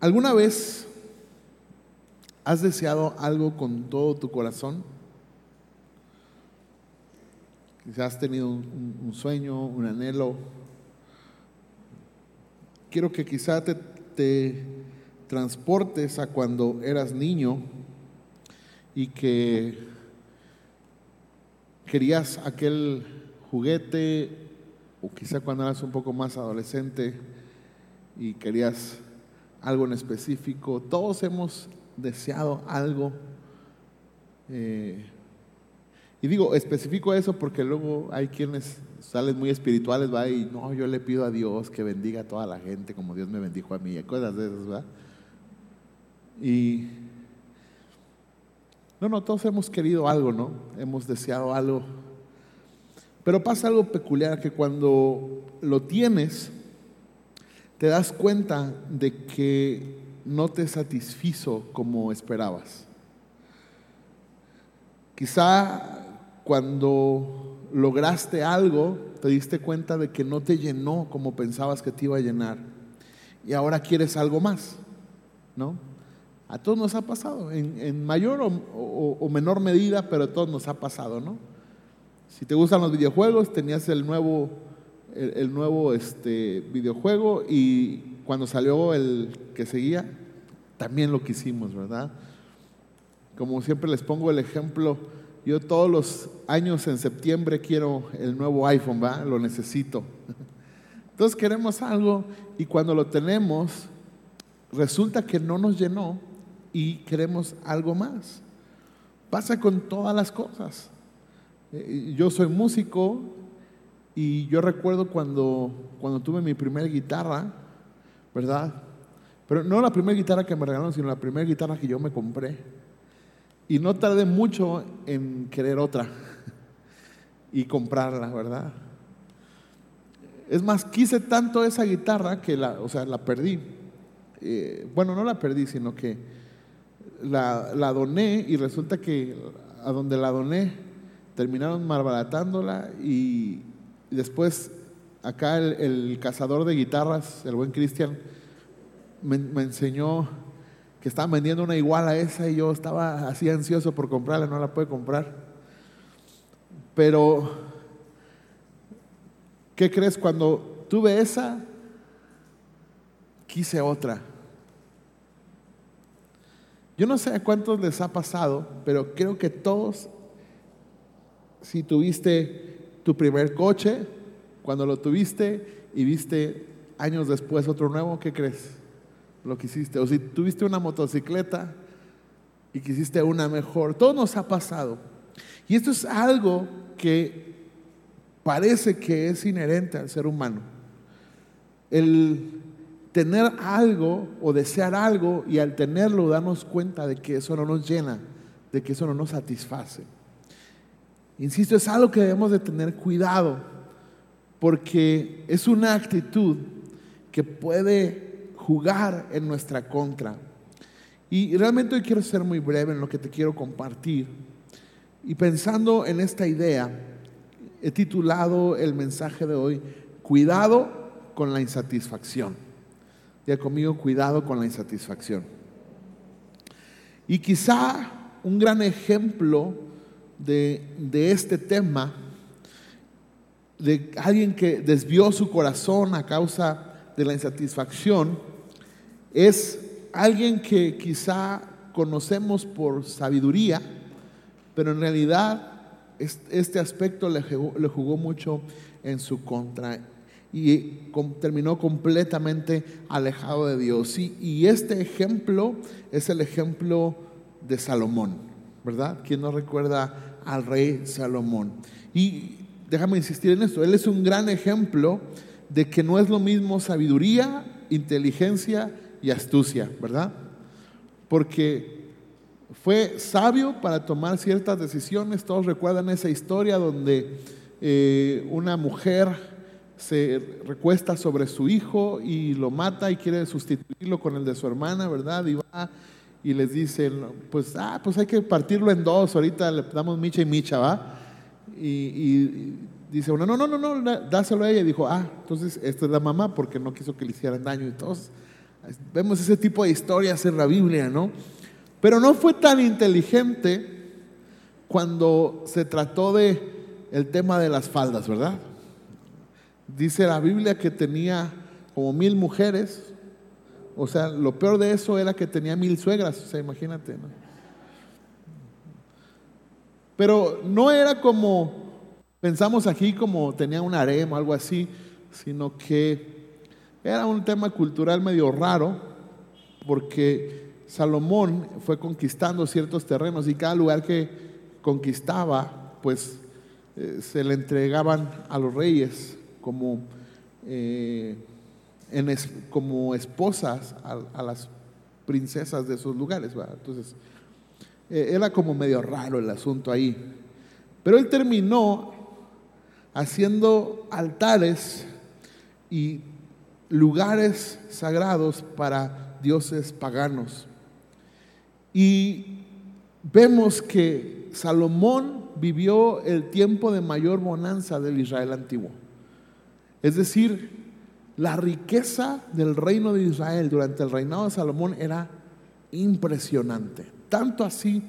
¿Alguna vez has deseado algo con todo tu corazón? Quizás has tenido un, sueño, un anhelo. Quiero que quizá te, te transportes a cuando eras niño y que querías aquel juguete o quizá cuando eras un poco más adolescente y querías algo en específico. Todos hemos deseado algo. eh, y digo, especifico eso porque luego hay quienes salen muy espirituales, va y no, yo le pido a Dios que bendiga a toda la gente como Dios me bendijo a mí, y cosas de esas, ¿verdad? Y no, no, todos hemos querido algo, ¿no? Hemos deseado algo. Pero pasa algo peculiar que cuando lo tienes, te das cuenta de que no te satisfizo como esperabas. Quizá cuando lograste algo, te diste cuenta de que no te llenó como pensabas que te iba a llenar. Y ahora quieres algo más, ¿no? A todos nos ha pasado, en, mayor o- o menor medida, pero a todos nos ha pasado, ¿no? Si te gustan los videojuegos, tenías el nuevo, el, nuevo este, videojuego y cuando salió el que seguía, también lo quisimos, ¿verdad? Como siempre les pongo el ejemplo, yo todos los años en septiembre quiero el nuevo iPhone, ¿va? Lo necesito. Entonces queremos algo y cuando lo tenemos, resulta que no nos llenó y queremos algo más. Pasa con todas las cosas. Eh, Yo soy músico y yo recuerdo cuando, cuando tuve mi primera guitarra, ¿verdad? Pero no la primera guitarra que me regalaron, sino la primera guitarra que yo me compré. Y no tardé mucho en querer otra y comprarla, ¿verdad? Es más, quise tanto esa guitarra que la, o sea, la perdí. Eh, bueno, no la perdí, sino que la, la doné y resulta que a donde la doné terminaron malbaratándola y después acá el, el cazador de guitarras, el buen Cristian, me, me enseñó que estaban vendiendo una igual a esa y yo estaba así ansioso por comprarla, no la pude comprar. Pero, ¿qué crees? Cuando tuve esa, quise otra. Yo no sé a cuántos les ha pasado, pero creo que todos, si tuviste tu primer coche, cuando lo tuviste y viste años después otro nuevo, ¿qué crees? Lo que hiciste. O si tuviste una motocicleta y quisiste una mejor. Todo nos ha pasado. Y esto es algo que parece que es inherente al ser humano. El tener algo o desear algo y al tenerlo darnos cuenta de que eso no nos llena, de que eso no nos satisface. Insisto, es algo que debemos de tener cuidado porque es una actitud que puede jugar en nuestra contra. Y realmente hoy quiero ser muy breve en lo que te quiero compartir. Y pensando en esta idea, he titulado el mensaje de hoy, Cuidado con la insatisfacción. Ya conmigo, cuidado con la insatisfacción. Y quizá un gran ejemplo de, de este tema, de alguien que desvió su corazón a causa de la insatisfacción, es alguien que quizá conocemos por sabiduría, pero en realidad este aspecto le jugó, mucho en su contra y terminó completamente alejado de Dios. Y, y, este ejemplo es el ejemplo de Salomón, ¿verdad? ¿Quién no recuerda al rey Salomón? Y déjame insistir en esto, él es un gran ejemplo de que no es lo mismo sabiduría, inteligencia y astucia, ¿verdad? Porque fue sabio para tomar ciertas decisiones. Todos recuerdan esa historia donde eh, una mujer se recuesta sobre su hijo y lo mata y quiere sustituirlo con el de su hermana, ¿verdad? Y va y les dice, pues, ah, pues hay que partirlo en dos, ahorita le damos micha y micha, ¿va? Y, y dice uno, no, no, no, no, dáselo a ella. Y dijo, ah, entonces esta es la mamá porque no quiso que le hicieran daño. Todos Vemos ese tipo de historias en la Biblia, ¿no? Pero no fue tan inteligente cuando se trató de el tema de las faldas, ¿verdad? Dice la Biblia que tenía como mil mujeres, o sea, lo peor de eso era que tenía mil suegras, o sea, imagínate, ¿no? Pero no era como, pensamos aquí como tenía un harem o algo así, sino que era un tema cultural medio raro, porque Salomón fue conquistando ciertos terrenos y cada lugar que conquistaba, pues eh, se le entregaban a los reyes como, eh, como esposas a, las princesas de esos lugares. Entonces, eh, era como medio raro el asunto ahí. Pero él terminó haciendo altares y lugares sagrados para dioses paganos. Y vemos que Salomón vivió el tiempo de mayor bonanza del Israel antiguo. Es decir, la riqueza del reino de Israel durante el reinado de Salomón era impresionante. Tanto así,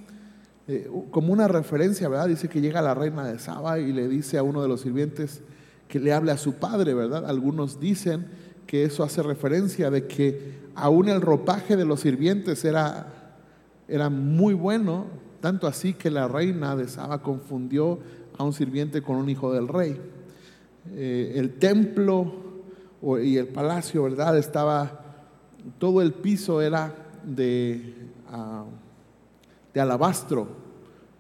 eh, como una referencia, ¿verdad? Dice que llega la reina de Saba y le dice a uno de los sirvientes que le hable a su padre, ¿verdad? Algunos dicen que eso hace referencia de que aún el ropaje de los sirvientes era, era muy bueno, tanto así que la reina de Saba confundió a un sirviente con un hijo del rey. Eh, el templo y el palacio, ¿verdad? Estaba, todo el piso era de, ah, de alabastro,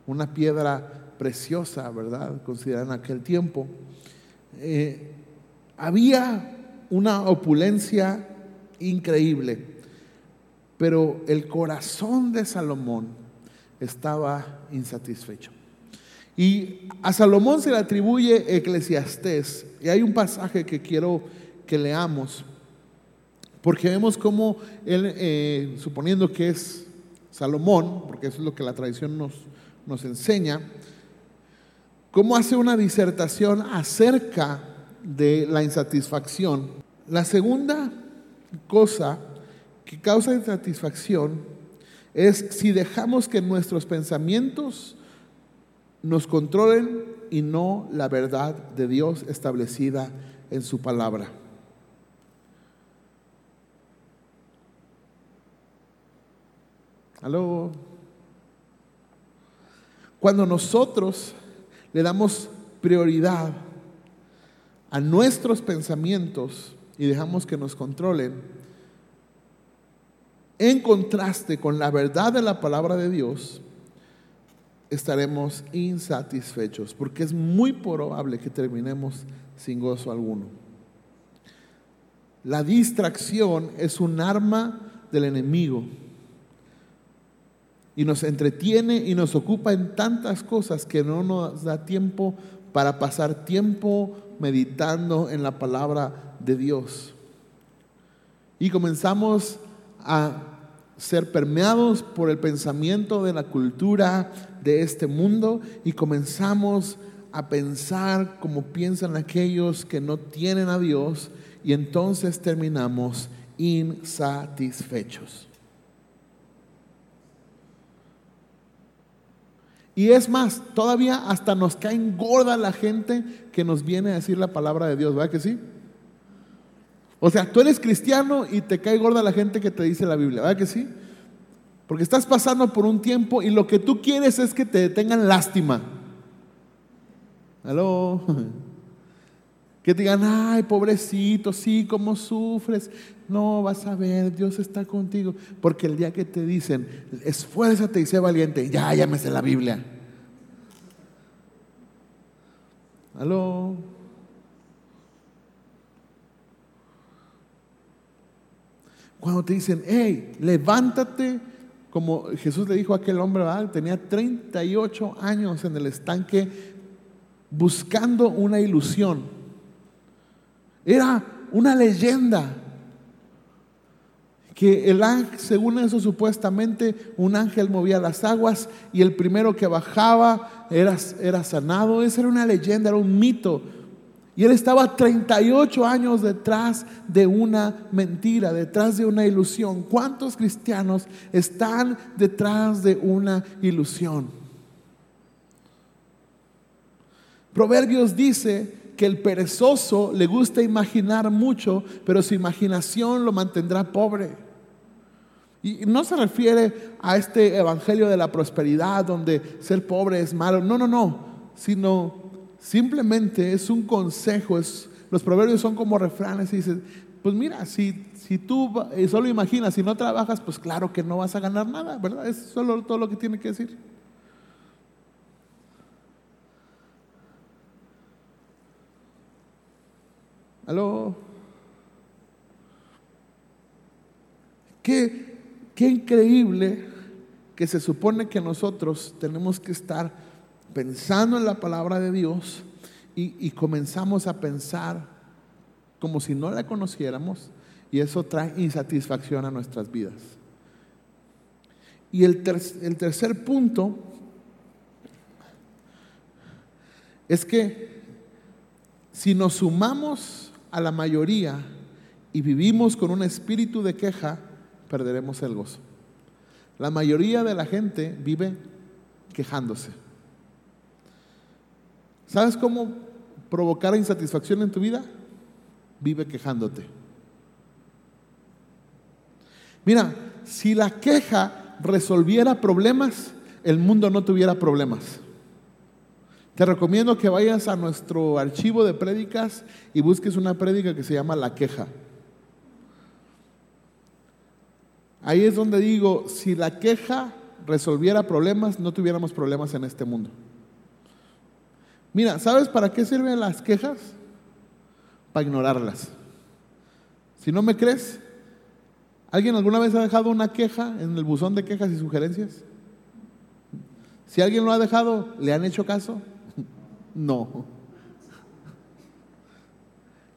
una piedra preciosa, ¿verdad? Considerada en aquel tiempo. Eh, había una opulencia increíble, pero el corazón de Salomón estaba insatisfecho. Y a Salomón se le atribuye Eclesiastés, y hay un pasaje que quiero que leamos, porque vemos cómo él, eh, suponiendo que es Salomón, porque eso es lo que la tradición nos, nos enseña, cómo hace una disertación acerca de la insatisfacción la segunda cosa que causa insatisfacción es si dejamos que nuestros pensamientos nos controlen y no la verdad de Dios establecida en su palabra. Aló. Cuando nosotros le damos prioridad a nuestros pensamientos, y dejamos que nos controlen, en contraste con la verdad de la palabra de Dios, estaremos insatisfechos, porque es muy probable que terminemos sin gozo alguno. La distracción es un arma del enemigo y nos entretiene y nos ocupa en tantas cosas que no nos da tiempo para pasar tiempo meditando en la palabra de Dios. Y comenzamos a ser permeados por el pensamiento de la cultura de este mundo y comenzamos a pensar como piensan aquellos que no tienen a Dios y entonces terminamos insatisfechos. Y es más, todavía hasta nos cae gorda la gente que nos viene a decir la palabra de Dios, ¿verdad que sí? O sea, tú eres cristiano y te cae gorda la gente que te dice la Biblia, ¿verdad que sí? Porque estás pasando por un tiempo y lo que tú quieres es que te tengan lástima. ¿Aló? Que te digan, ay, pobrecito, sí, cómo sufres. No, vas a ver, Dios está contigo. Porque el día que te dicen, esfuérzate y sé valiente, ya, llámese la Biblia. ¿Aló? Cuando te dicen, hey, levántate, como Jesús le dijo a aquel hombre, tenía 38 años en el estanque buscando una ilusión. Era una leyenda que el ángel, según eso supuestamente, un ángel movía las aguas y el primero que bajaba era, era sanado. Esa era una leyenda, era un mito. Y él estaba 38 años detrás de una mentira, detrás de una ilusión. ¿Cuántos cristianos están detrás de una ilusión? Proverbios dice que el perezoso le gusta imaginar mucho, pero su imaginación lo mantendrá pobre. Y no se refiere a este evangelio de la prosperidad donde ser pobre es malo, no, no, no, sino simplemente es un consejo, es, los proverbios son como refranes y dices, pues mira, si, si tú solo imaginas, si no trabajas, pues claro que no vas a ganar nada, ¿verdad? Es solo todo lo que tiene que decir. ¿Aló? Qué, qué increíble que se supone que nosotros tenemos que estar pensando en la palabra de Dios y, y comenzamos a pensar como si no la conociéramos y eso trae insatisfacción a nuestras vidas. Y el, el tercer punto es que si nos sumamos a la mayoría y vivimos con un espíritu de queja, perderemos el gozo. La mayoría de la gente vive quejándose. ¿Sabes cómo provocar insatisfacción en tu vida? Vive quejándote. Mira, si la queja resolviera problemas, el mundo no tuviera problemas. Te recomiendo que vayas a nuestro archivo de prédicas y busques una prédica que se llama La queja. Ahí es donde digo, si la queja resolviera problemas, no tuviéramos problemas en este mundo. Mira, ¿sabes para qué sirven las quejas? Para ignorarlas. Si no me crees, ¿alguien alguna vez ha dejado una queja en el buzón de quejas y sugerencias? Si alguien lo ha dejado, ¿le han hecho caso? No.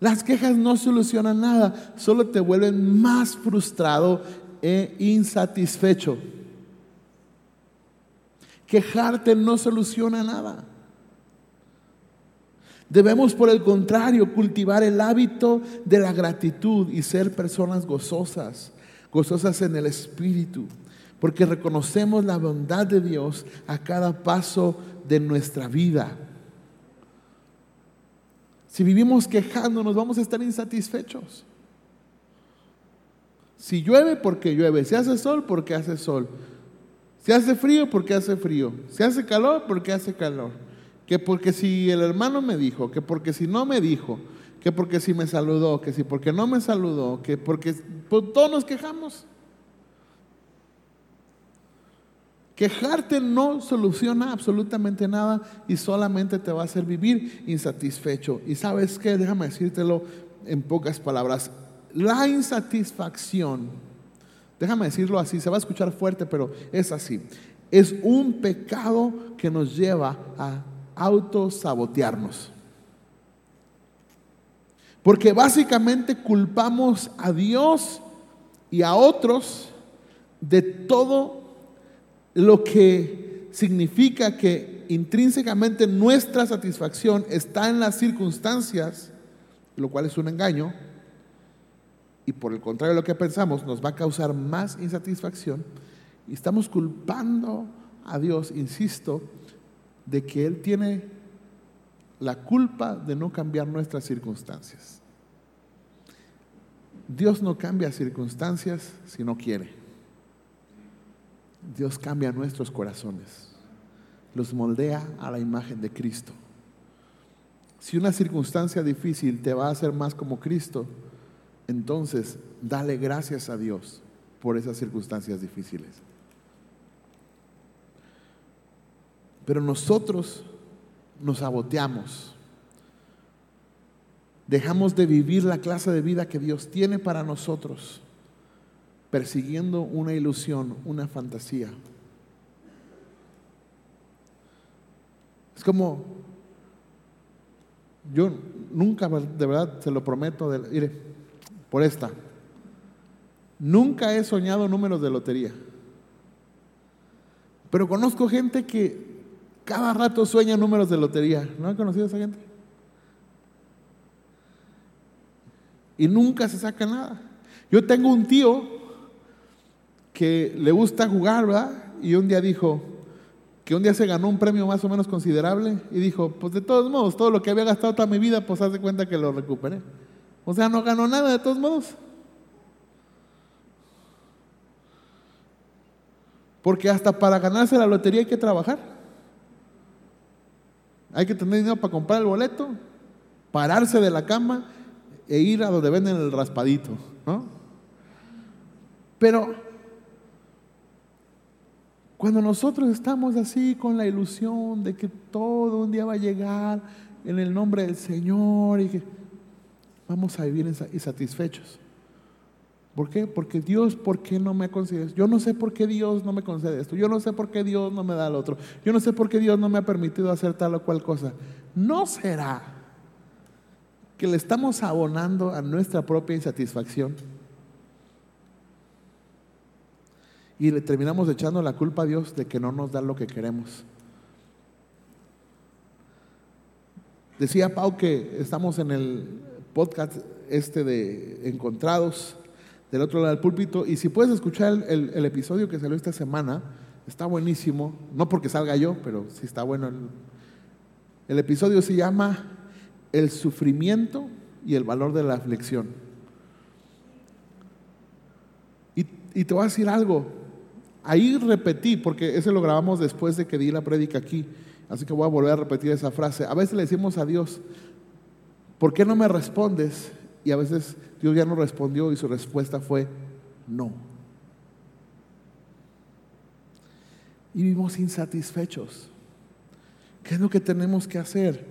Las quejas no solucionan nada, solo te vuelven más frustrado e insatisfecho. Quejarte no soluciona nada. Debemos, por el contrario, cultivar el hábito de la gratitud y ser personas gozosas, gozosas en el espíritu, porque reconocemos la bondad de Dios a cada paso de nuestra vida. Si vivimos quejándonos, vamos a estar insatisfechos. Si llueve, porque llueve. Si hace sol, porque hace sol. Si hace frío, porque hace frío. Si hace calor, porque hace calor que porque si el hermano me dijo, que porque si no me dijo, que porque si me saludó, que si porque no me saludó, que porque pues, todos nos quejamos. Quejarte no soluciona absolutamente nada y solamente te va a hacer vivir insatisfecho. Y sabes qué, déjame decírtelo en pocas palabras. La insatisfacción, déjame decirlo así, se va a escuchar fuerte, pero es así. Es un pecado que nos lleva a autosabotearnos. Porque básicamente culpamos a Dios y a otros de todo lo que significa que intrínsecamente nuestra satisfacción está en las circunstancias, lo cual es un engaño, y por el contrario de lo que pensamos nos va a causar más insatisfacción, y estamos culpando a Dios, insisto, de que Él tiene la culpa de no cambiar nuestras circunstancias. Dios no cambia circunstancias si no quiere. Dios cambia nuestros corazones, los moldea a la imagen de Cristo. Si una circunstancia difícil te va a hacer más como Cristo, entonces dale gracias a Dios por esas circunstancias difíciles. Pero nosotros nos saboteamos. Dejamos de vivir la clase de vida que Dios tiene para nosotros, persiguiendo una ilusión, una fantasía. Es como, yo nunca, de verdad, se lo prometo, de, mire, por esta, nunca he soñado números de lotería. Pero conozco gente que cada rato sueña números de lotería. ¿No han conocido a esa gente? y nunca se saca nada. Yo tengo un tío que le gusta jugar, ¿verdad? Y un día dijo que un día se ganó un premio más o menos considerable y dijo, pues de todos modos, todo lo que había gastado toda mi vida, pues hace cuenta que lo recuperé. O sea, no ganó nada de todos modos. Porque hasta para ganarse la lotería hay que trabajar. Hay que tener dinero para comprar el boleto, pararse de la cama e ir a donde venden el raspadito, ¿no? Pero cuando nosotros estamos así con la ilusión de que todo un día va a llegar en el nombre del Señor y que vamos a vivir insatisfechos. ¿Por qué? Porque Dios, ¿por qué no me concede Yo no sé por qué Dios no me concede esto. Yo no sé por qué Dios no me da lo otro. Yo no sé por qué Dios no me ha permitido hacer tal o cual cosa. ¿No será que le estamos abonando a nuestra propia insatisfacción? Y le terminamos echando la culpa a Dios de que no nos da lo que queremos. Decía Pau que estamos en el podcast este de Encontrados del otro lado del púlpito. Y si puedes escuchar el, episodio que salió esta semana, está buenísimo. No porque salga yo, pero sí está bueno. El, episodio se llama El sufrimiento y el valor de la aflicción. Y, y, te voy a decir algo. Ahí repetí, porque ese lo grabamos después de que di la prédica aquí. Así que voy a volver a repetir esa frase. A veces le decimos a Dios, ¿por qué no me respondes? Y a veces Dios ya no respondió y su respuesta fue no. Y vivimos insatisfechos. ¿Qué es lo que tenemos que hacer?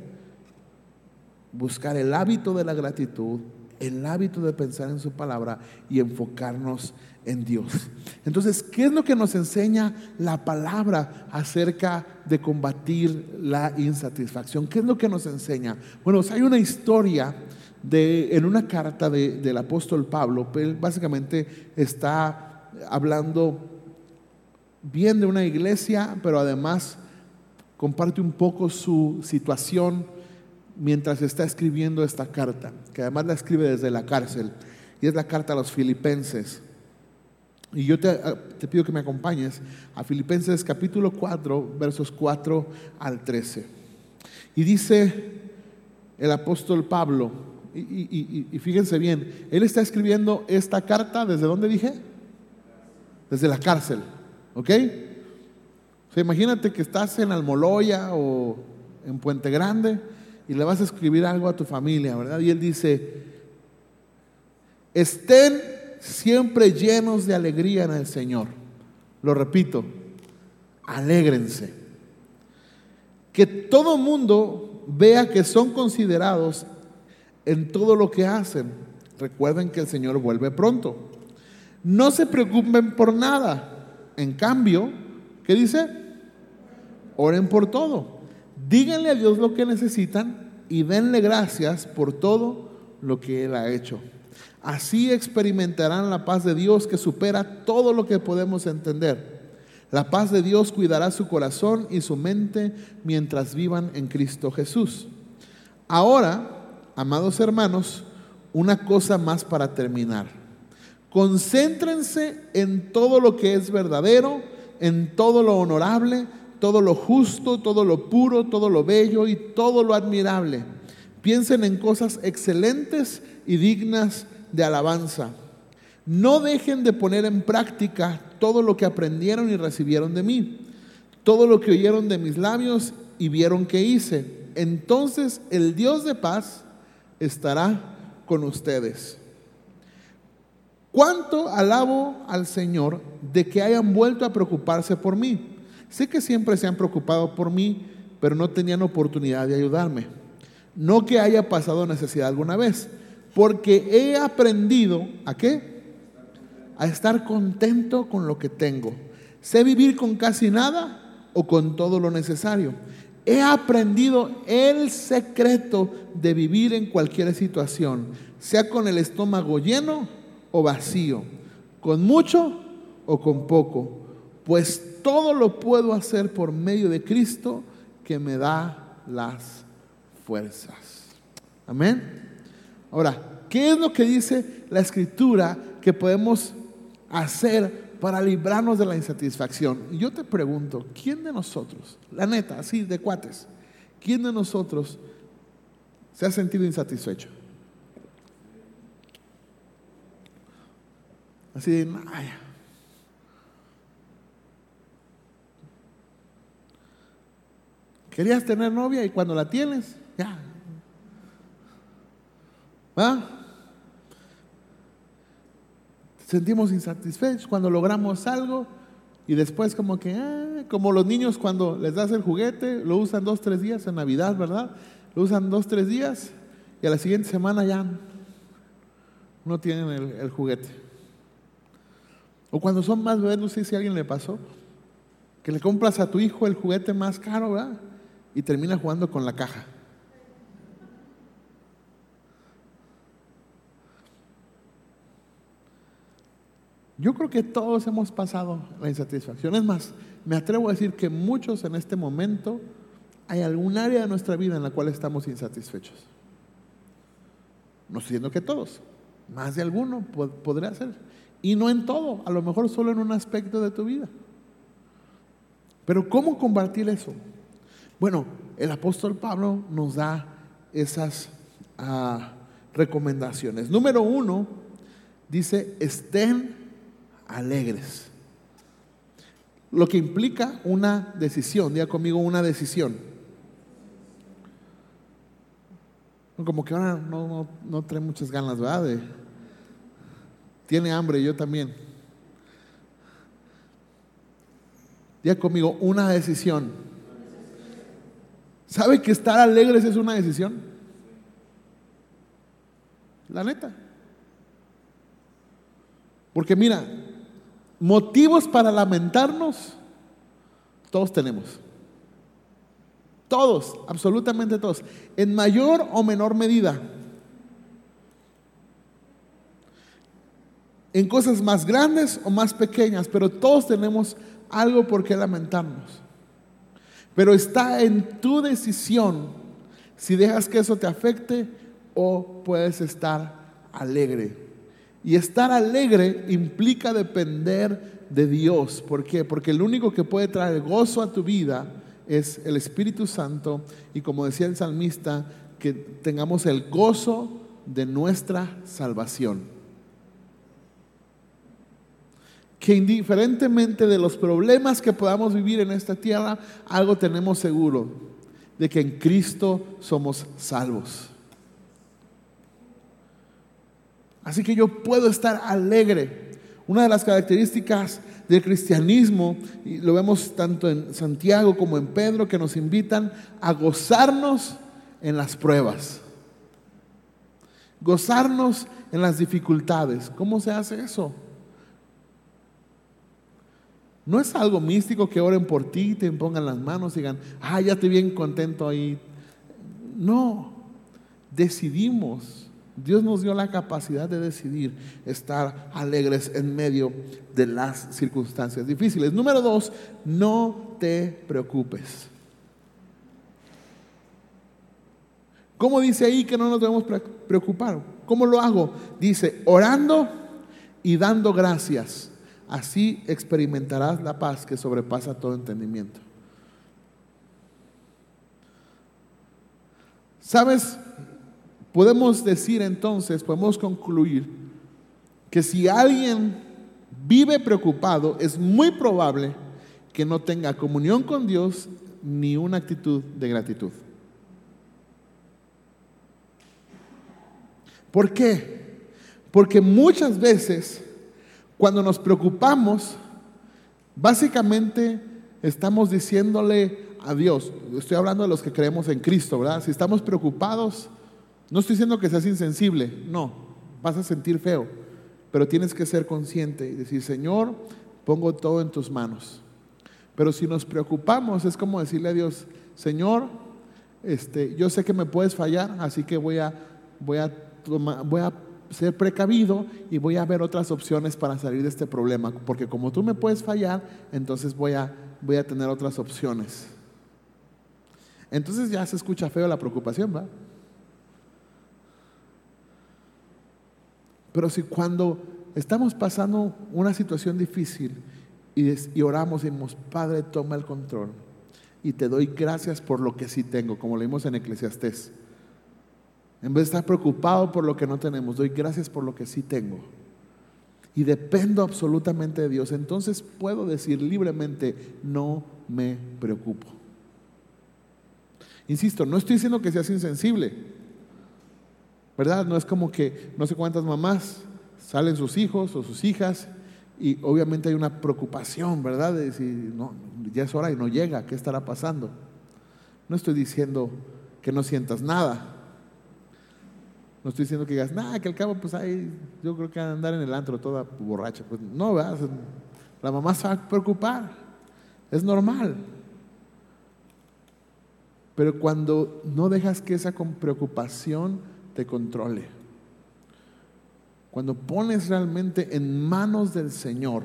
Buscar el hábito de la gratitud, el hábito de pensar en su palabra y enfocarnos en Dios. Entonces, ¿qué es lo que nos enseña la palabra acerca de combatir la insatisfacción? ¿Qué es lo que nos enseña? Bueno, hay una historia en una carta del apóstol Pablo, él básicamente está hablando bien de una iglesia, pero además comparte un poco su situación mientras está escribiendo esta carta, que además la escribe desde la cárcel, y es la carta a los filipenses. Y yo te, te, pido que me acompañes a Filipenses capítulo 4, versos 4 al 13. Y dice el apóstol Pablo, y, fíjense bien, él está escribiendo esta carta, ¿desde dónde dije? Desde la cárcel, ¿ok? O sea, imagínate que estás en Almoloya o en Puente Grande y le vas a escribir algo a tu familia, ¿verdad? Y él dice, estén siempre llenos de alegría en el Señor. Lo repito, alégrense. Que todo mundo vea que son considerados en todo lo que hacen. Recuerden que el Señor vuelve pronto. No se preocupen por nada. En cambio, ¿qué dice? Oren por todo. Díganle a Dios lo que necesitan y denle gracias por todo lo que Él ha hecho. Así experimentarán la paz de Dios que supera todo lo que podemos entender. La paz de Dios cuidará su corazón y su mente mientras vivan en Cristo Jesús. Ahora, amados hermanos, una cosa más para terminar. Concéntrense en todo lo que es verdadero, en todo lo honorable, todo lo justo, todo lo puro, todo lo bello y todo lo admirable. Piensen en cosas excelentes y dignas de alabanza. No dejen de poner en práctica todo lo que aprendieron y recibieron de mí, todo lo que oyeron de mis labios y vieron que hice. Entonces el Dios de paz estará con ustedes. ¿Cuánto alabo al Señor de que hayan vuelto a preocuparse por mí? Sé que siempre se han preocupado por mí, pero no tenían oportunidad de ayudarme. No que haya pasado necesidad alguna vez, porque he aprendido a qué? A estar contento con lo que tengo. Sé vivir con casi nada o con todo lo necesario. He aprendido el secreto de vivir en cualquier situación, sea con el estómago lleno o vacío, con mucho o con poco, pues todo lo puedo hacer por medio de Cristo que me da las fuerzas. Amén. Ahora, ¿Qué es lo que dice la escritura que podemos hacer para librarnos de la insatisfacción? Y yo te pregunto, ¿quién de nosotros, la neta, así de cuates, quién de nosotros se ha sentido insatisfecho? Así de, ay, Querías tener novia y cuando la tienes, ya. ¿Va? Sentimos insatisfechos cuando logramos algo y después como que, ah, como los niños cuando les das el juguete, lo usan dos, tres días en Navidad, ¿verdad? Lo usan dos, tres días y a la siguiente semana ya no tienen el, el juguete. O cuando son más bebés, no sé si a alguien le pasó, que le compras a tu hijo el juguete más caro, ¿verdad? y termina jugando con la caja. Yo creo que todos hemos pasado la insatisfacción. Es más, me atrevo a decir que muchos en este momento hay algún área de nuestra vida en la cual estamos insatisfechos. No estoy diciendo que todos, más de alguno podría ser. Y no en todo, a lo mejor solo en un aspecto de tu vida. Pero ¿cómo combatir eso? Bueno, el apóstol Pablo nos da esas ah, recomendaciones. Número uno, dice, estén alegres. Lo que implica una decisión, diga conmigo una decisión. Como que ahora no, no, trae muchas ganas, ¿verdad? tiene hambre, yo también. Diga conmigo, una decisión. ¿Sabe que estar alegres es una decisión? La neta. Porque mira, motivos para lamentarnos, todos tenemos. Todos, absolutamente todos. En mayor o menor medida. En cosas más grandes o más pequeñas, pero todos tenemos algo por qué lamentarnos. Pero está en tu decisión si dejas que eso te afecte o puedes estar alegre. Y estar alegre implica depender de Dios. ¿Por qué? Porque el único que puede traer gozo a tu vida es el Espíritu Santo. Y como decía el salmista, que tengamos el gozo de nuestra salvación. que indiferentemente de los problemas que podamos vivir en esta tierra, algo tenemos seguro, de que en Cristo somos salvos. Así que yo puedo estar alegre. Una de las características del cristianismo, y lo vemos tanto en Santiago como en Pedro, que nos invitan a gozarnos en las pruebas, gozarnos en las dificultades. ¿Cómo se hace eso? No es algo místico que oren por ti, te pongan las manos y digan, ah, ya estoy bien contento ahí. No, decidimos. Dios nos dio la capacidad de decidir estar alegres en medio de las circunstancias difíciles. Número dos, no te preocupes. ¿Cómo dice ahí que no nos debemos preocupar? ¿Cómo lo hago? Dice, orando y dando gracias Así experimentarás la paz que sobrepasa todo entendimiento. ¿Sabes? Podemos decir entonces, podemos concluir que si alguien vive preocupado, es muy probable que no tenga comunión con Dios ni una actitud de gratitud. ¿Por qué? Porque muchas veces cuando nos preocupamos, básicamente estamos diciéndole a Dios, estoy hablando de los que creemos en Cristo, ¿verdad? Si estamos preocupados, no estoy diciendo que seas insensible, no, vas a sentir feo, pero tienes que ser consciente y decir, Señor, pongo todo en tus manos. Pero si nos preocupamos, es como decirle a Dios, Señor, este, yo sé que me puedes fallar, así que voy a, voy a, voy a ser precavido y voy a ver otras opciones para salir de este problema, porque como tú me puedes fallar, entonces voy a, voy a tener otras opciones. Entonces ya se escucha feo la preocupación, ¿va? Pero si cuando estamos pasando una situación difícil y, y oramos y decimos, Padre, toma el control y te doy gracias por lo que sí tengo, como leímos en Eclesiastés. En vez de estar preocupado por lo que no tenemos, doy gracias por lo que sí tengo. Y dependo absolutamente de Dios. Entonces puedo decir libremente, no me preocupo. Insisto, no estoy diciendo que seas insensible. ¿Verdad? No es como que no sé cuántas mamás salen sus hijos o sus hijas y obviamente hay una preocupación, ¿verdad? De decir, no, ya es hora y no llega, ¿qué estará pasando? No estoy diciendo que no sientas nada. No estoy diciendo que digas, nada, que al cabo, pues ahí, yo creo que andar en el antro toda borracha. Pues no, ¿verdad? La mamá se va a preocupar. Es normal. Pero cuando no dejas que esa preocupación te controle, cuando pones realmente en manos del Señor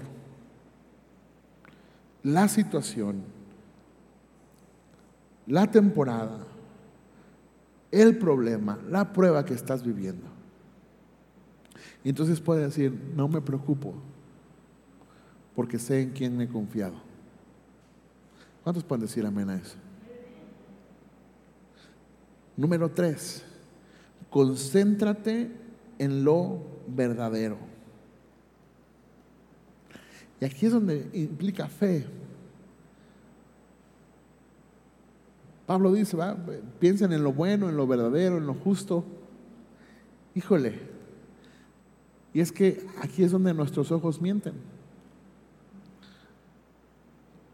la situación, la temporada, el problema, la prueba que estás viviendo. Y entonces puedes decir, no me preocupo, porque sé en quién me he confiado. ¿Cuántos pueden decir amén a eso? Número tres, concéntrate en lo verdadero. Y aquí es donde implica fe. Pablo dice, piensen en lo bueno, en lo verdadero, en lo justo. Híjole. Y es que aquí es donde nuestros ojos mienten.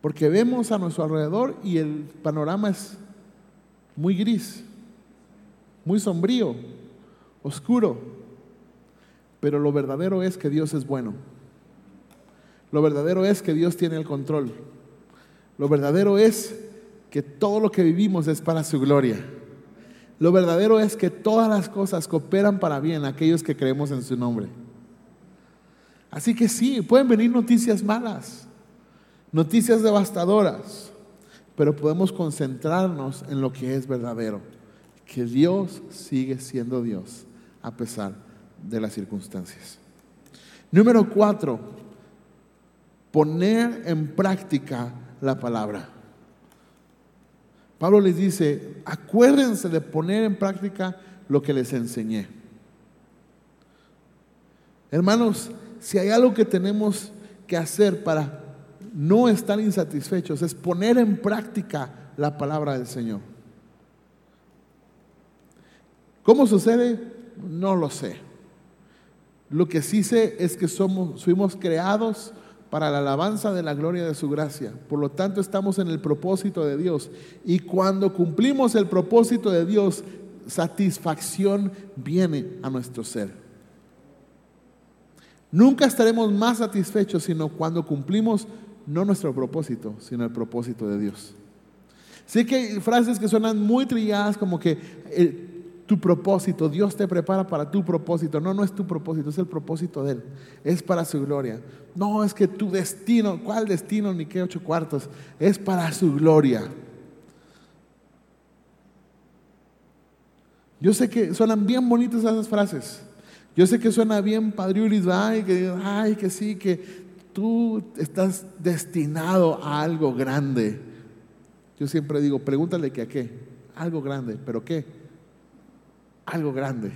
Porque vemos a nuestro alrededor y el panorama es muy gris, muy sombrío, oscuro. Pero lo verdadero es que Dios es bueno. Lo verdadero es que Dios tiene el control. Lo verdadero es que todo lo que vivimos es para su gloria. Lo verdadero es que todas las cosas cooperan para bien a aquellos que creemos en su nombre. Así que sí, pueden venir noticias malas, noticias devastadoras, pero podemos concentrarnos en lo que es verdadero, que Dios sigue siendo Dios a pesar de las circunstancias. Número cuatro, poner en práctica la palabra. Pablo les dice, acuérdense de poner en práctica lo que les enseñé. Hermanos, si hay algo que tenemos que hacer para no estar insatisfechos, es poner en práctica la palabra del Señor. ¿Cómo sucede? No lo sé. Lo que sí sé es que somos, fuimos creados para la alabanza de la gloria de su gracia. Por lo tanto, estamos en el propósito de Dios. Y cuando cumplimos el propósito de Dios, satisfacción viene a nuestro ser. Nunca estaremos más satisfechos sino cuando cumplimos no nuestro propósito, sino el propósito de Dios. Sé que hay frases que suenan muy trilladas como que eh, tu propósito, Dios te prepara para tu propósito. No, no es tu propósito, es el propósito de Él. Es para su gloria. No, es que tu destino, ¿cuál destino? Ni qué ocho cuartos. Es para su gloria. Yo sé que suenan bien bonitas esas frases. Yo sé que suena bien padriuris, ay, que, ay, que sí, que tú estás destinado a algo grande. Yo siempre digo, pregúntale que a qué. Algo grande, pero ¿qué? Algo grande.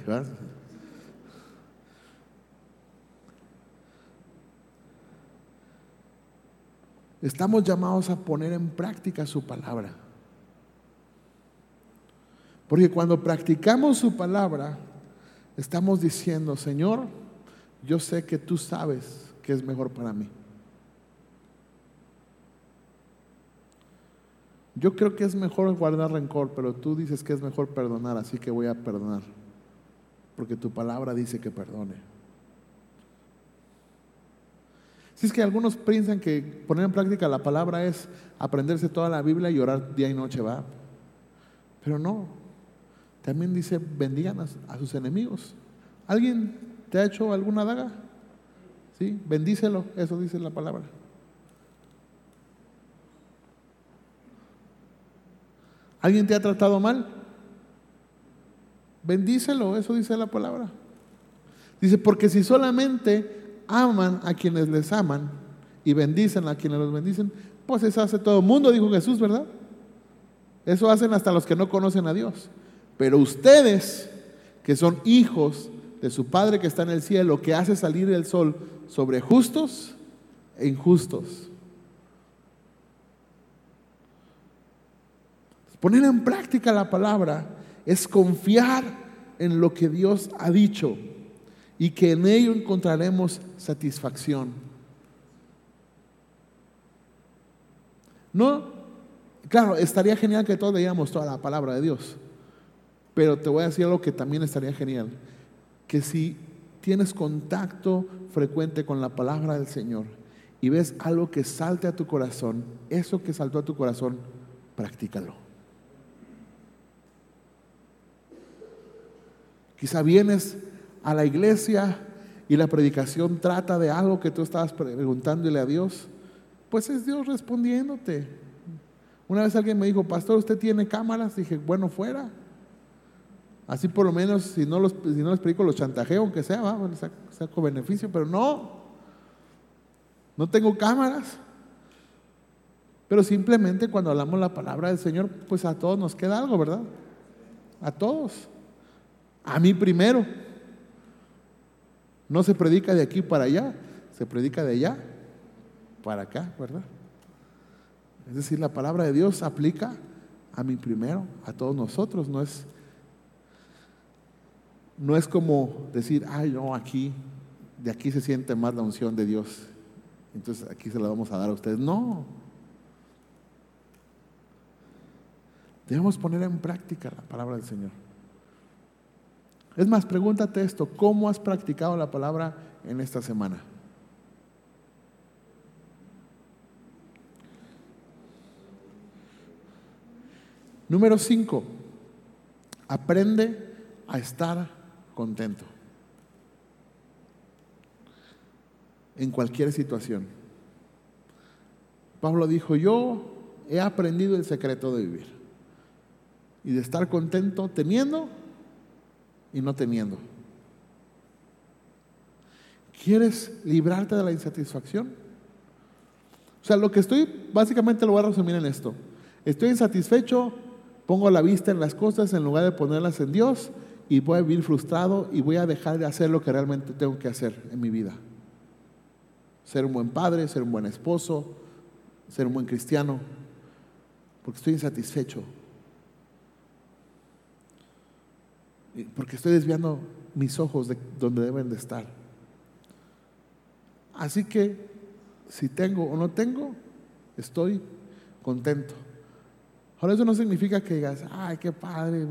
Estamos llamados a poner en práctica su palabra. Porque cuando practicamos su palabra, estamos diciendo, Señor, yo sé que tú sabes que es mejor para mí. Yo creo que es mejor guardar rencor, pero tú dices que es mejor perdonar, así que voy a perdonar. Porque tu palabra dice que perdone. Si es que algunos piensan que poner en práctica la palabra es aprenderse toda la Biblia y orar día y noche, va. Pero no. También dice, bendigan a, a sus enemigos. ¿Alguien te ha hecho alguna daga? ¿Sí? Bendícelo, eso dice la palabra. ¿Alguien te ha tratado mal? Bendícelo, eso dice la palabra. Dice, porque si solamente aman a quienes les aman y bendicen a quienes los bendicen, pues eso hace todo el mundo, dijo Jesús, ¿verdad? Eso hacen hasta los que no conocen a Dios. Pero ustedes, que son hijos de su Padre que está en el cielo, que hace salir el sol sobre justos e injustos. Poner en práctica la palabra es confiar en lo que Dios ha dicho y que en ello encontraremos satisfacción. No, claro, estaría genial que todos leíamos toda la palabra de Dios, pero te voy a decir algo que también estaría genial, que si tienes contacto frecuente con la palabra del Señor y ves algo que salte a tu corazón, eso que saltó a tu corazón, practícalo. Quizá vienes a la iglesia y la predicación trata de algo que tú estabas preguntándole a Dios, pues es Dios respondiéndote. Una vez alguien me dijo, pastor, ¿usted tiene cámaras? Dije, bueno, fuera. Así por lo menos, si no, los, si no les predico, los chantajeo, aunque sea, saco beneficio, pero no. No tengo cámaras. Pero simplemente cuando hablamos la palabra del Señor, pues a todos nos queda algo, ¿verdad? A todos. A mí primero. No se predica de aquí para allá, se predica de allá para acá, ¿verdad? Es decir, la palabra de Dios aplica a mí primero, a todos nosotros, no es no es como decir, ay, no, aquí, de aquí se siente más la unción de Dios. Entonces aquí se la vamos a dar a ustedes. No. Debemos poner en práctica la palabra del Señor. Es más, pregúntate esto, ¿cómo has practicado la palabra en esta semana? Número 5, aprende a estar contento en cualquier situación. Pablo dijo, yo he aprendido el secreto de vivir y de estar contento teniendo y no teniendo. ¿Quieres librarte de la insatisfacción? O sea, lo que estoy, básicamente lo voy a resumir en esto. Estoy insatisfecho, pongo la vista en las cosas en lugar de ponerlas en Dios y voy a vivir frustrado y voy a dejar de hacer lo que realmente tengo que hacer en mi vida. Ser un buen padre, ser un buen esposo, ser un buen cristiano, porque estoy insatisfecho porque estoy desviando mis ojos de donde deben de estar. Así que si tengo o no tengo, estoy contento. Ahora eso no significa que digas, ay, qué padre,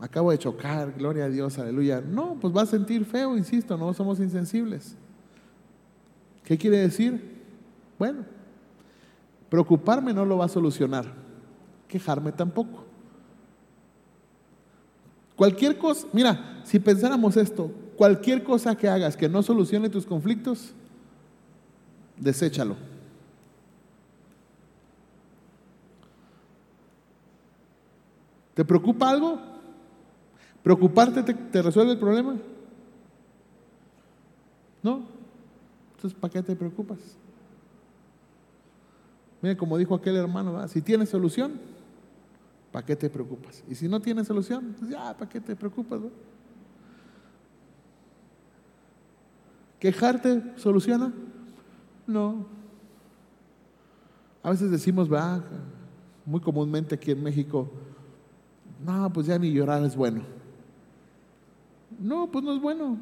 acabo de chocar, gloria a Dios, aleluya. No, pues vas a sentir feo, insisto, no somos insensibles. ¿Qué quiere decir? Bueno, preocuparme no lo va a solucionar, quejarme tampoco. Cualquier cosa, mira, si pensáramos esto, cualquier cosa que hagas que no solucione tus conflictos, deséchalo. ¿Te preocupa algo? ¿Preocuparte te, resuelve el problema? ¿No? Entonces, ¿para qué te preocupas? Mira, como dijo aquel hermano, si tienes solución, ¿Para qué te preocupas? Y si no tienes solución, pues ya, ¿para qué te preocupas? ¿Quejarte soluciona? No. A veces decimos, muy comúnmente aquí en México, no, pues ya ni llorar es bueno. No, pues no es bueno.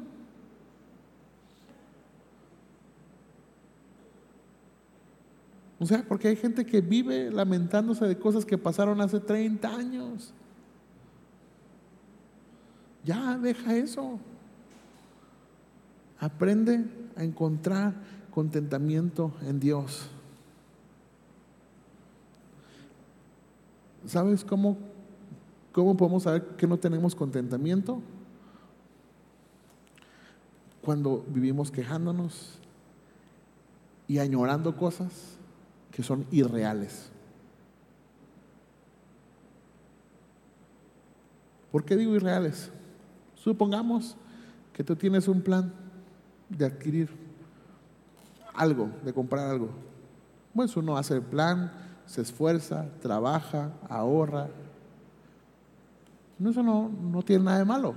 O sea, porque hay gente que vive lamentándose de cosas que pasaron hace 30 años. Ya, deja eso. Aprende a encontrar contentamiento en Dios. ¿Sabes cómo, cómo podemos saber que no tenemos contentamiento? Cuando vivimos quejándonos y añorando cosas que son irreales. ¿Por qué digo irreales? Supongamos que tú tienes un plan de adquirir algo, de comprar algo. Pues uno hace el plan, se esfuerza, trabaja, ahorra. Eso no, no tiene nada de malo,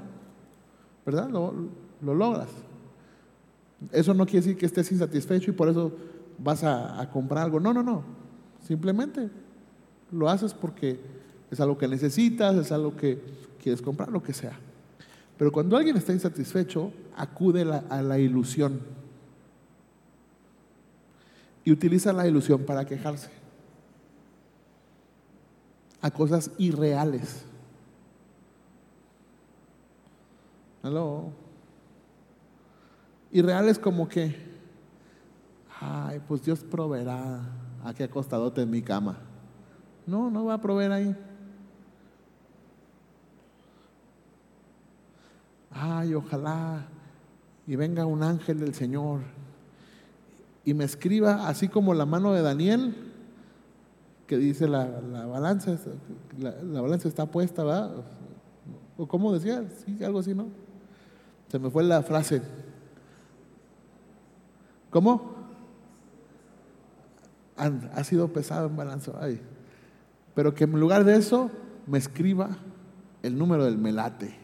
¿verdad? Lo, lo logras. Eso no quiere decir que estés insatisfecho y por eso vas a, comprar algo. No, no, no. Simplemente lo haces porque es algo que necesitas, es algo que quieres comprar, lo que sea. Pero cuando alguien está insatisfecho, acude a la ilusión y utiliza la ilusión para quejarse a cosas irreales. ¿Aló? Irreales como que, ay, pues Dios proveerá aquí acostadote en mi cama. No, no va a proveer ahí. Ay, ojalá y venga un ángel del Señor y me escriba así como la mano de Daniel, que dice la, balanza, la, balanza está puesta, ¿verdad? ¿O cómo decía? Sí, algo así, ¿no? Se me fue la frase. ¿Cómo? Ha sido pesado en balanza. Pero que en lugar de eso me escriba el número del melate.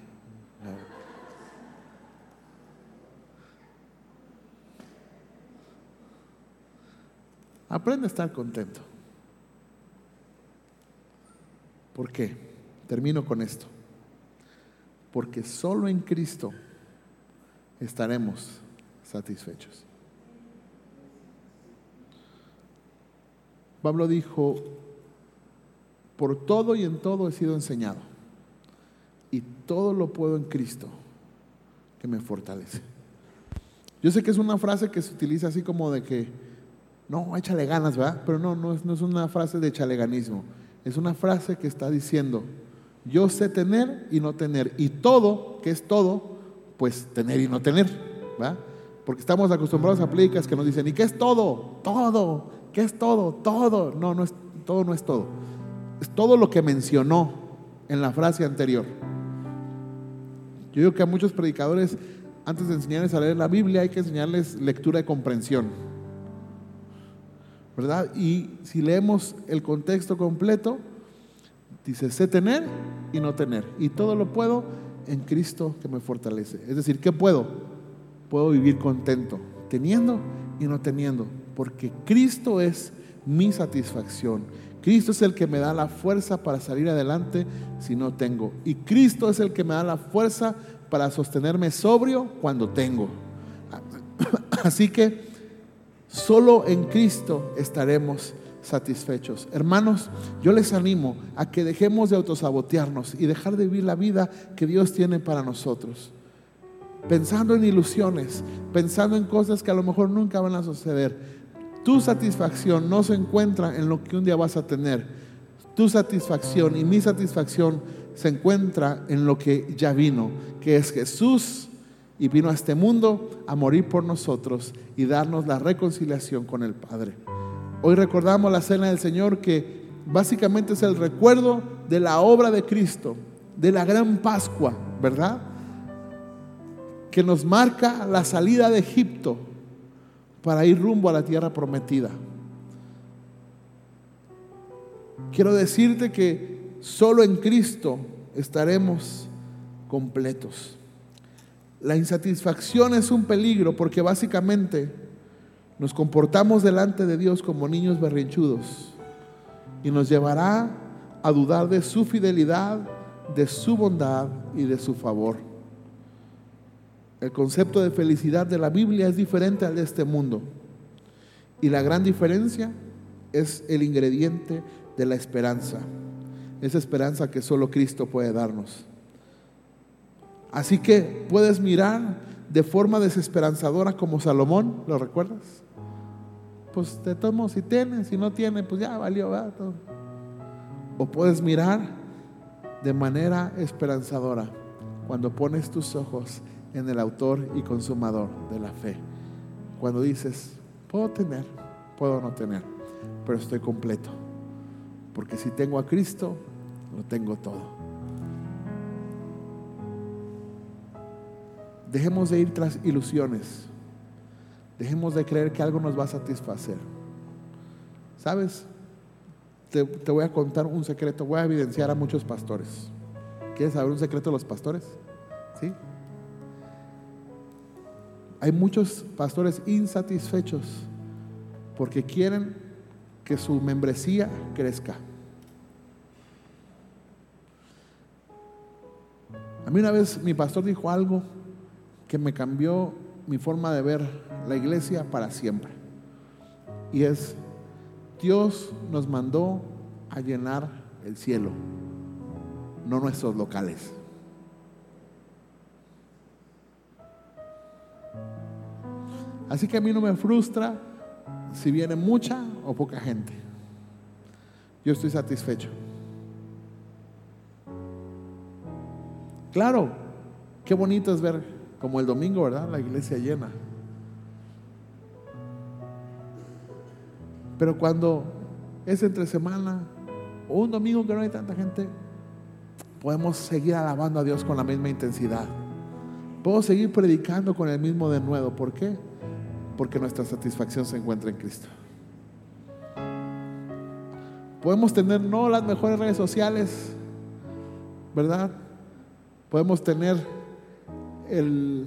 Aprende a estar contento. ¿Por qué? Termino con esto. Porque solo en Cristo estaremos satisfechos. Pablo dijo, por todo y en todo he sido enseñado, y todo lo puedo en Cristo, que me fortalece. Yo sé que es una frase que se utiliza así como de que, no, échale ganas, ¿verdad? Pero no, no es, no es una frase de chaleganismo. Es una frase que está diciendo, yo sé tener y no tener. Y todo, que es todo, pues tener y no tener, ¿verdad? Porque estamos acostumbrados a plicas que nos dicen, ¿y qué es todo? Todo. ¿Qué es todo? Todo. No, no es, todo no es todo. Es todo lo que mencionó en la frase anterior. Yo digo que a muchos predicadores, antes de enseñarles a leer la Biblia, hay que enseñarles lectura y comprensión. ¿verdad? Y si leemos el contexto completo, dice, sé tener y no tener. Y todo lo puedo en Cristo que me fortalece. Es decir, ¿qué puedo? Puedo vivir contento, teniendo y no teniendo, porque Cristo es mi satisfacción. Cristo es el que me da la fuerza para salir adelante si no tengo. Y Cristo es el que me da la fuerza para sostenerme sobrio cuando tengo. Así que Solo en Cristo estaremos satisfechos. Hermanos, yo les animo a que dejemos de autosabotearnos y dejar de vivir la vida que Dios tiene para nosotros. Pensando en ilusiones, pensando en cosas que a lo mejor nunca van a suceder. Tu satisfacción no se encuentra en lo que un día vas a tener. Tu satisfacción y mi satisfacción se encuentra en lo que ya vino, que es Jesús y vino a este mundo a morir por nosotros y darnos la reconciliación con el Padre. Hoy recordamos la cena del Señor que básicamente es el recuerdo de la obra de Cristo, de la gran Pascua, ¿verdad? Que nos marca la salida de Egipto para ir rumbo a la tierra prometida. Quiero decirte que solo en Cristo estaremos completos. La insatisfacción es un peligro porque básicamente nos comportamos delante de Dios como niños berrinchudos y nos llevará a dudar de su fidelidad, de su bondad y de su favor. El concepto de felicidad de la Biblia es diferente al de este mundo y la gran diferencia es el ingrediente de la esperanza, esa esperanza que solo Cristo puede darnos. Así que puedes mirar de forma desesperanzadora como Salomón, ¿lo recuerdas? Pues te tomo si tienes, si no tienes, pues ya valió. Todo. O puedes mirar de manera esperanzadora cuando pones tus ojos en el autor y consumador de la fe. Cuando dices, puedo tener, puedo no tener, pero estoy completo. Porque si tengo a Cristo, lo tengo todo. Dejemos de ir tras ilusiones. Dejemos de creer que algo nos va a satisfacer. ¿Sabes? Te, voy a contar un secreto. Voy a evidenciar a muchos pastores. ¿Quieres saber un secreto de los pastores? ¿Sí? Hay muchos pastores insatisfechos porque quieren que su membresía crezca. A mí una vez mi pastor dijo algo que me cambió mi forma de ver la iglesia para siempre. Y es, Dios nos mandó a llenar el cielo, no nuestros locales. Así que a mí no me frustra si viene mucha o poca gente. Yo estoy satisfecho. Claro, qué bonito es ver como el domingo, ¿verdad? La iglesia llena. Pero cuando es entre semana o un domingo que no hay tanta gente, podemos seguir alabando a Dios con la misma intensidad. Puedo seguir predicando con el mismo denuedo. ¿Por qué? Porque nuestra satisfacción se encuentra en Cristo. Podemos tener no las mejores redes sociales, ¿verdad? Podemos tener el...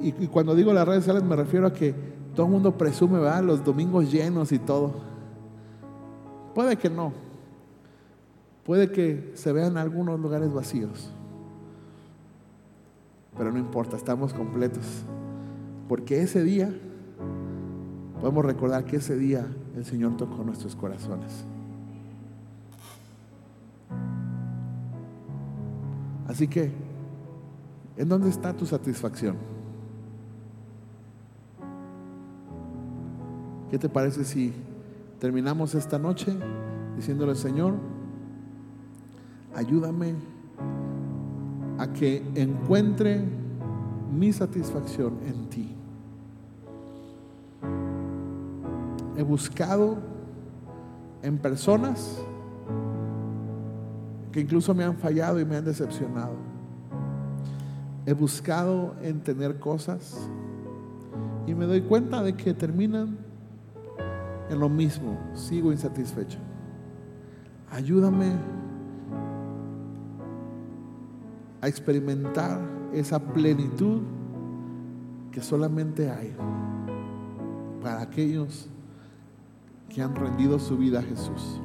Y, cuando digo las redes sociales me refiero a que todo el mundo presume, ¿verdad? Los domingos llenos y todo. Puede que no. Puede que se vean algunos lugares vacíos. Pero no importa, estamos completos. Porque ese día, podemos recordar que ese día el Señor tocó nuestros corazones. Así que, ¿en dónde está tu satisfacción? ¿Qué te parece si terminamos esta noche diciéndole, Señor, ayúdame a que encuentre mi satisfacción en ti? He buscado en personas que incluso me han fallado y me han decepcionado. He buscado en tener cosas y me doy cuenta de que terminan en lo mismo. Sigo insatisfecho. Ayúdame a experimentar esa plenitud que solamente hay para aquellos que han rendido su vida a Jesús.